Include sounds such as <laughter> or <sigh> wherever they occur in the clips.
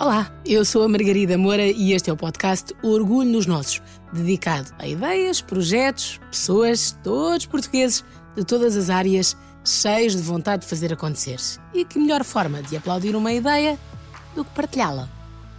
Olá, eu sou a Margarida Moura e este é o podcast Orgulho nos Nossos, dedicado a ideias, projetos, pessoas, todos portugueses de todas as áreas, cheios de vontade de fazer acontecer. E que melhor forma de aplaudir uma ideia do que partilhá-la?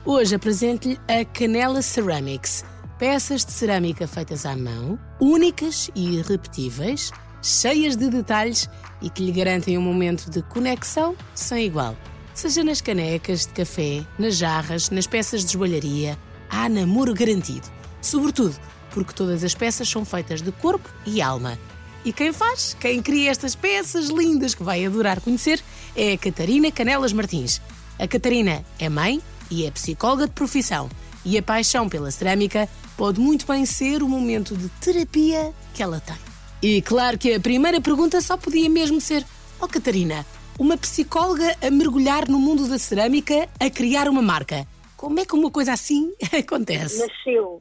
Hoje apresento-lhe a Canela Ceramics, peças de cerâmica feitas à mão, únicas e irrepetíveis, cheias de detalhes e que lhe garantem um momento de conexão sem igual. Seja nas canecas de café, nas jarras, nas peças de joalharia, há namoro garantido. Sobretudo porque todas as peças são feitas de corpo e alma. E quem faz, quem cria estas peças lindas que vai adorar conhecer, é a Catarina Canelas Martins. A Catarina é mãe e é psicóloga de profissão. E a paixão pela cerâmica pode muito bem ser o momento de terapia que ela tem. E claro que a primeira pergunta só podia mesmo ser: Oh Catarina, uma psicóloga a mergulhar no mundo da cerâmica, a criar uma marca. Como é que uma coisa assim <laughs> acontece? Nasceu,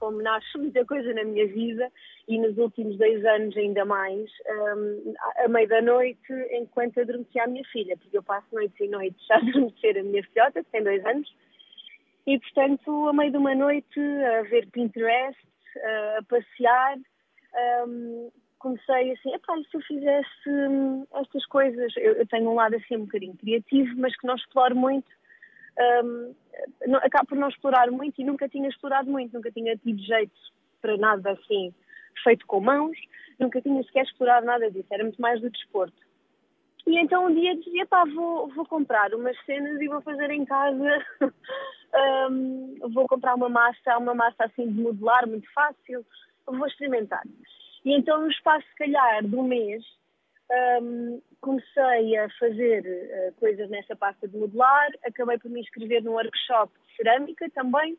como nasce muita coisa na minha vida, e nos últimos dois anos ainda mais, um, à meia da noite, enquanto adormecia a minha filha, porque eu passo noites e noites a <laughs> adormecer a minha filhota, que tem dois anos, e portanto, a meio de uma noite, a ver Pinterest, a passear, um, comecei assim, epá, e se eu fizesse hum, estas coisas, eu, eu, tenho um lado assim um bocadinho criativo, mas que não exploro muito, um, não, acabo por não explorar muito e nunca tinha explorado muito, nunca tinha tido jeito para nada assim feito com mãos, nunca tinha sequer explorado nada disso, era muito mais do desporto. E então um dia dizia, pá, vou, vou comprar umas cenas e vou fazer em casa, <laughs> um, vou comprar uma massa, uma massa assim de modelar, muito fácil, vou experimentar. E então, no espaço, se calhar, de um mês, um, comecei a fazer uh, coisas nessa pasta de modelar, acabei por me inscrever num workshop de cerâmica também,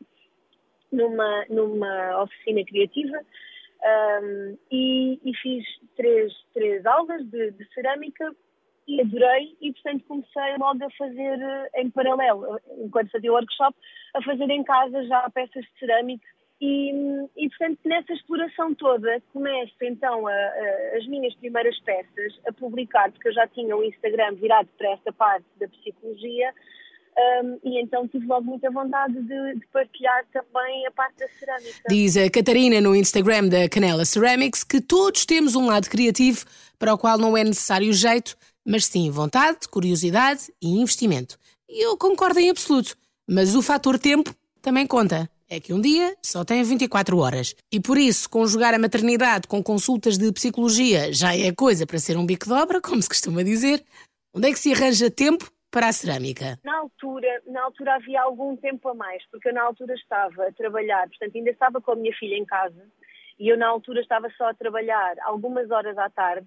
numa, numa oficina criativa, um, e, e, fiz três, três aulas de, de, cerâmica e adorei. E, portanto, comecei logo a fazer uh, em paralelo, enquanto fazia o workshop, a fazer em casa já peças de cerâmica e, e, portanto, nessa exploração toda, começo então a, a, as minhas primeiras peças a publicar, porque eu já tinha o Instagram virado para esta parte da psicologia, um, e então tive logo muita vontade de, de, partilhar também a parte da cerâmica. Diz a Catarina no Instagram da Canela Ceramics que todos temos um lado criativo para o qual não é necessário jeito, mas sim vontade, curiosidade e investimento. E eu concordo em absoluto, mas o fator tempo também conta é que um dia só tem 24 horas. E por isso, conjugar a maternidade com consultas de psicologia já é coisa para ser um bico de obra, como se costuma dizer. Onde é que se arranja tempo para a cerâmica? Na altura, na altura havia algum tempo a mais, porque eu na altura estava a trabalhar, portanto ainda estava com a minha filha em casa, e eu na altura estava só a trabalhar algumas horas à tarde,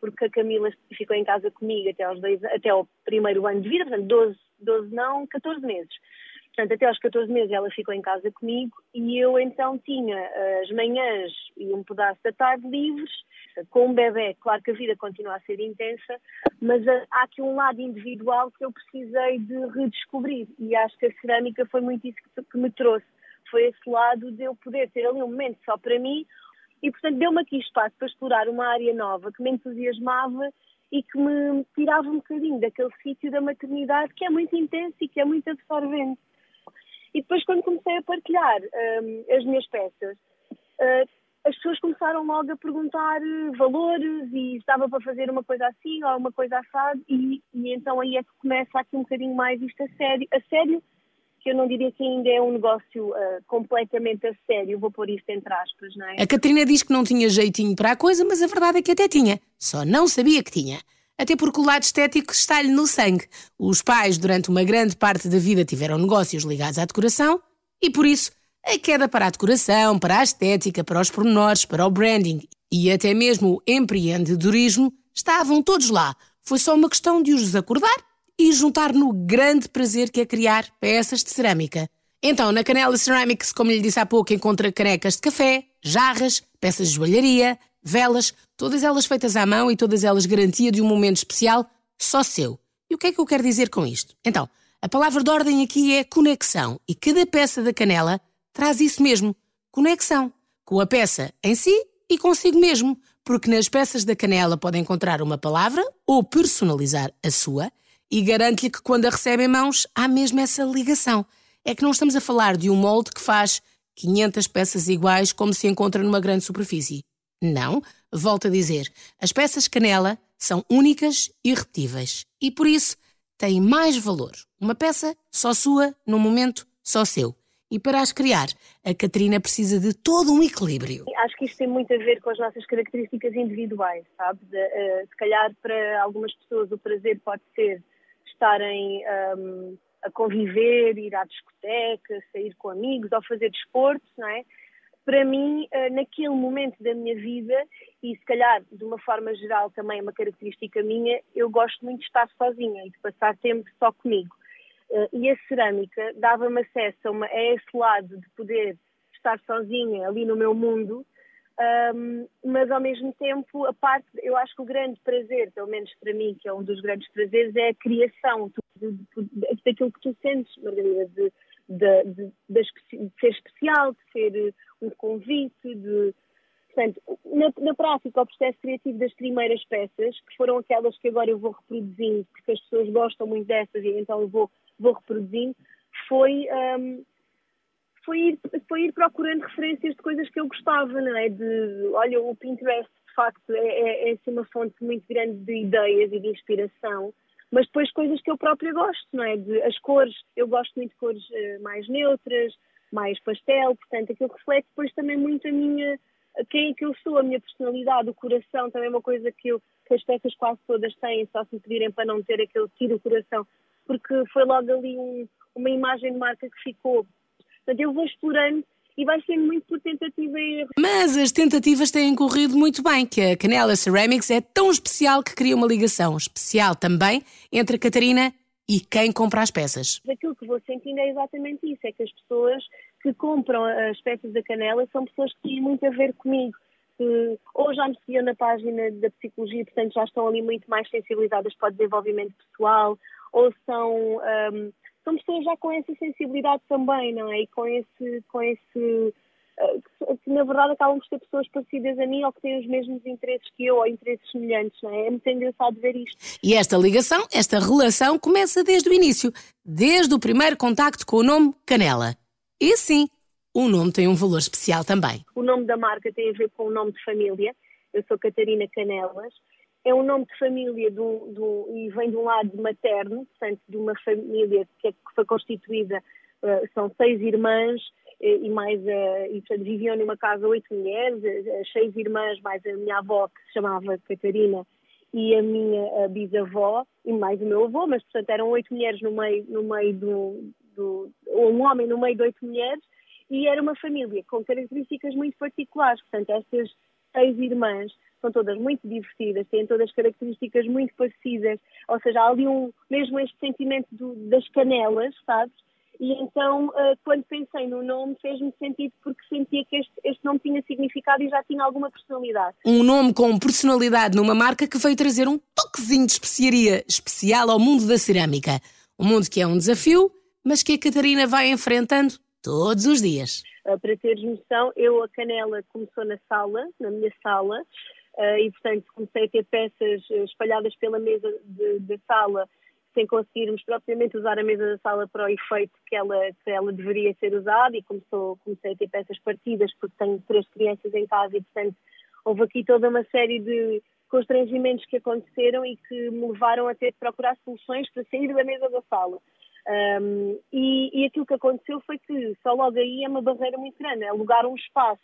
porque a Camila ficou em casa comigo até, aos dois, até ao primeiro ano de vida, portanto 12, 12 não, 14 meses. Portanto, até aos 14 meses ela ficou em casa comigo e eu então tinha as manhãs e um pedaço da tarde livres, com um bebê. Claro que a vida continua a ser intensa, mas há aqui um lado individual que eu precisei de redescobrir e acho que a cerâmica foi muito isso que me trouxe. Foi esse lado de eu poder ter ali um momento só para mim e, portanto, deu-me aqui espaço para explorar uma área nova que me entusiasmava e que me tirava um bocadinho daquele sítio da maternidade que é muito intenso e que é muito absorvente. E depois, quando comecei a partilhar um, as minhas peças, uh, as pessoas começaram logo a perguntar uh, valores e estava para fazer uma coisa assim ou uma coisa assada e, e, então aí é que começa aqui um bocadinho mais isto a sério, a sério que eu não diria que ainda é um negócio uh, completamente a sério, vou pôr isto entre aspas, não é? A Catarina diz que não tinha jeitinho para a coisa, mas a verdade é que até tinha, só não sabia que tinha até porque o lado estético está-lhe no sangue. Os pais, durante uma grande parte da vida, tiveram negócios ligados à decoração e, por isso, a queda para a decoração, para a estética, para os pormenores, para o branding e até mesmo o empreendedorismo estavam todos lá. Foi só uma questão de os acordar e juntar no grande prazer que é criar peças de cerâmica. Então, na Canela Ceramics, como lhe disse há pouco, encontra canecas de café, jarras, peças de joalharia, velas, todas elas feitas à mão e todas elas garantia de um momento especial só seu. E o que é que eu quero dizer com isto? Então, a palavra de ordem aqui é conexão e cada peça da canela traz isso mesmo, conexão, com a peça em si e consigo mesmo, porque nas peças da canela pode encontrar uma palavra ou personalizar a sua E garanto-lhe que quando a recebe em mãos, há mesmo essa ligação. É que não estamos a falar de um molde que faz 500 peças iguais como se encontra numa grande superfície. Não, volto a dizer, as peças canela são únicas e repetíveis e por isso têm mais valor. Uma peça só sua, num momento só seu. E para as criar, a Catarina precisa de todo um equilíbrio. Acho que isto tem muito a ver com as nossas características individuais, sabe? De, uh, se calhar para algumas pessoas o prazer pode ser estarem um, a conviver, ir à discoteca, sair com amigos ou fazer desporto, não é? Para mim, uh, naquele momento da minha vida, e se calhar de uma forma geral também é uma característica minha, eu gosto muito de estar sozinha e de passar tempo só comigo. Uh, e a cerâmica dava-me acesso a, uma, a, esse lado de poder estar sozinha ali no meu mundo, mas ao mesmo tempo, a parte, eu acho que o grande prazer, pelo menos para mim, que é um dos grandes prazeres, é a criação de, de, de, que tu sentes, Margarida, de, de, de, ser especial, de ser um convite, de. Portanto, na, na prática, o processo criativo das primeiras peças, que foram aquelas que agora eu vou reproduzindo, porque as pessoas gostam muito dessas e então eu vou vou reproduzindo, foi, um, foi, ir, foi ir procurando referências de coisas que eu gostava, não é? De, olha, o Pinterest, de facto, é, é, é assim uma fonte muito grande de ideias e de inspiração, mas depois coisas que eu própria gosto, não é? De, as cores, eu gosto muito de cores uh, mais neutras, mais pastel, portanto, aquilo reflete depois também muito a minha, quem é que eu sou, a minha personalidade, o coração, também é uma coisa que, eu, que as peças quase todas têm, só se me pedirem para não ter aquele tiro o coração, porque foi logo ali um, uma imagem de marca que ficou. Portanto, eu vou explorando e vai ser muito por tentativa e erro. Mas as tentativas têm corrido muito bem, que a Canela Ceramics é tão especial que cria uma ligação especial também entre a Catarina e quem compra as peças. Aquilo que vou sentindo é exatamente isso, é que as pessoas que compram as peças da Canela são pessoas que têm muito a ver comigo. Que ou já me seguiam na página da psicologia, portanto já estão ali muito mais sensibilizadas para o desenvolvimento pessoal, ou são, um, são pessoas já com essa sensibilidade também, não é? E com esse, com esse uh, que na verdade acabam por ser pessoas parecidas a mim ou que têm os mesmos interesses que eu ou interesses semelhantes, não é? É muito engraçado ver isto. E esta ligação, esta relação começa desde o início, desde o primeiro contacto com o nome Canela. E sim, o nome tem um valor especial também. O nome da marca tem a ver com o nome de família. Eu sou Catarina Canelas é um nome de família do, do, e vem de um lado materno, portanto, de uma família que, é, que foi constituída, uh, são seis irmãs eh, e mais, uh, e portanto, viviam numa casa oito mulheres, as seis irmãs, mais a minha avó, que se chamava Catarina, e a minha bisavó, e mais o meu avô, mas portanto eram oito mulheres no meio, no meio do, do, um homem no meio de oito mulheres, e era uma família com características muito particulares, portanto, estas seis irmãs são todas muito divertidas, têm todas características muito parecidas, ou seja, há ali um, mesmo este sentimento do, das canelas, sabes? E então, uh, quando pensei no nome, fez-me sentido porque sentia que este, este nome tinha significado e já tinha alguma personalidade. Um nome com personalidade numa marca que veio trazer um toquezinho de especiaria especial ao mundo da cerâmica. Um mundo que é um desafio, mas que a Catarina vai enfrentando todos os dias. Uh, para teres noção, eu, a canela começou na sala, na minha sala, e, portanto, comecei a ter peças eh, espalhadas pela mesa da sala sem conseguirmos propriamente usar a mesa da sala para o efeito que ela, que ela deveria ser usada e começou, comecei a ter peças partidas porque tenho três crianças em casa e, portanto, houve aqui toda uma série de constrangimentos que aconteceram e que me levaram a ter de procurar soluções para sair da mesa da sala. Um, e, e aquilo que aconteceu foi que só logo aí é uma barreira muito grande, é alugar um espaço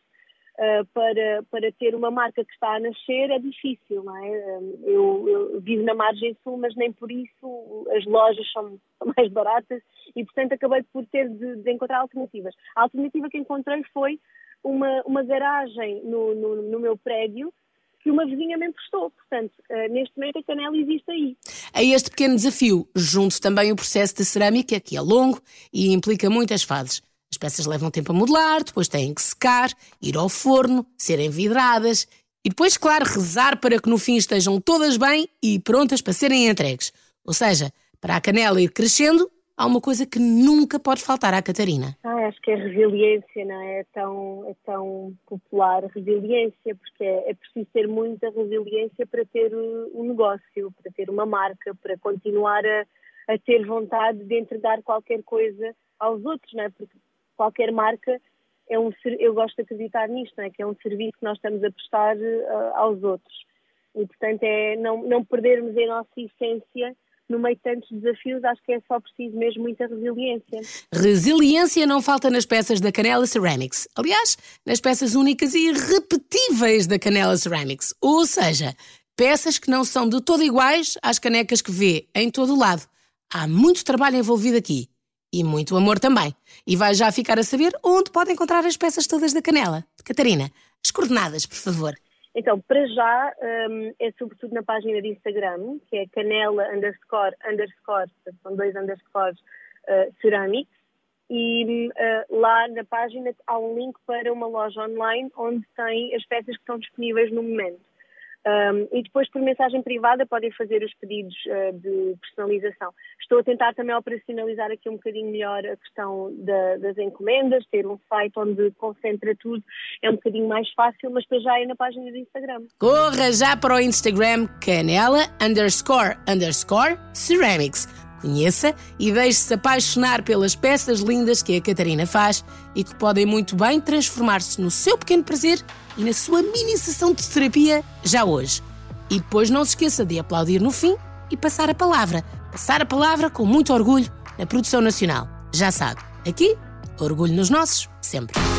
uh, para, para ter uma marca que está a nascer é difícil, não é? Eu, eu, vivo na margem sul, mas nem por isso as lojas são, <laughs> mais baratas e, portanto, acabei por ter de, de, encontrar alternativas. A alternativa que encontrei foi uma, uma garagem no, no, no meu prédio que uma vizinha me emprestou. Portanto, uh, neste momento a canela existe aí. A este pequeno desafio, junto também o processo de cerâmica, que é longo e implica muitas fases. As peças levam tempo a modelar, depois têm que secar, ir ao forno, serem vidradas e depois, claro, rezar para que no fim estejam todas bem e prontas para serem entregues. Ou seja, para a canela ir crescendo há uma coisa que nunca pode faltar à Catarina. Ah, acho que é resiliência, não é? É tão, é tão popular resiliência, porque é, é preciso ter muita resiliência para ter um negócio, para ter uma marca, para continuar a, a ter vontade de entregar qualquer coisa aos outros, não é? Porque qualquer marca é um eu gosto de acreditar nisto, não é? Que é um serviço que nós estamos a prestar uh, aos outros. E portanto é não, não perdermos a nossa essência no meio de tantos desafios, acho que é só preciso mesmo muita resiliência. Resiliência não falta nas peças da Canela Ceramics. Aliás, nas peças únicas e irrepetíveis da Canela Ceramics. Ou seja, peças que não são de todo iguais às canecas que vê em todo o lado. Há muito trabalho envolvido aqui. E muito amor também. E vai já ficar a saber onde pode encontrar as peças todas da Canela. Catarina, as coordenadas, por favor. Então, para já, um, é sobretudo na página de Instagram, que é canela underscore underscore, são dois underscores, uh, ceramics, e uh, lá na página há um link para uma loja online onde tem as peças que estão disponíveis no momento. Um, e depois, por mensagem privada, podem fazer os pedidos uh, de personalização. Estou a tentar também operacionalizar aqui um bocadinho melhor a questão da, das encomendas, ter um site onde concentra tudo é um bocadinho mais fácil, mas para já é na página do Instagram. Corra já para o Instagram canela underscore underscore ceramics Conheça e deixe-se apaixonar pelas peças lindas que a Catarina faz e que podem muito bem transformar-se no seu pequeno prazer e na sua mini sessão de terapia já hoje. E depois não se esqueça de aplaudir no fim e passar a palavra. Passar a palavra com muito orgulho na produção nacional. Já sabe, aqui, orgulho nos nossos, sempre.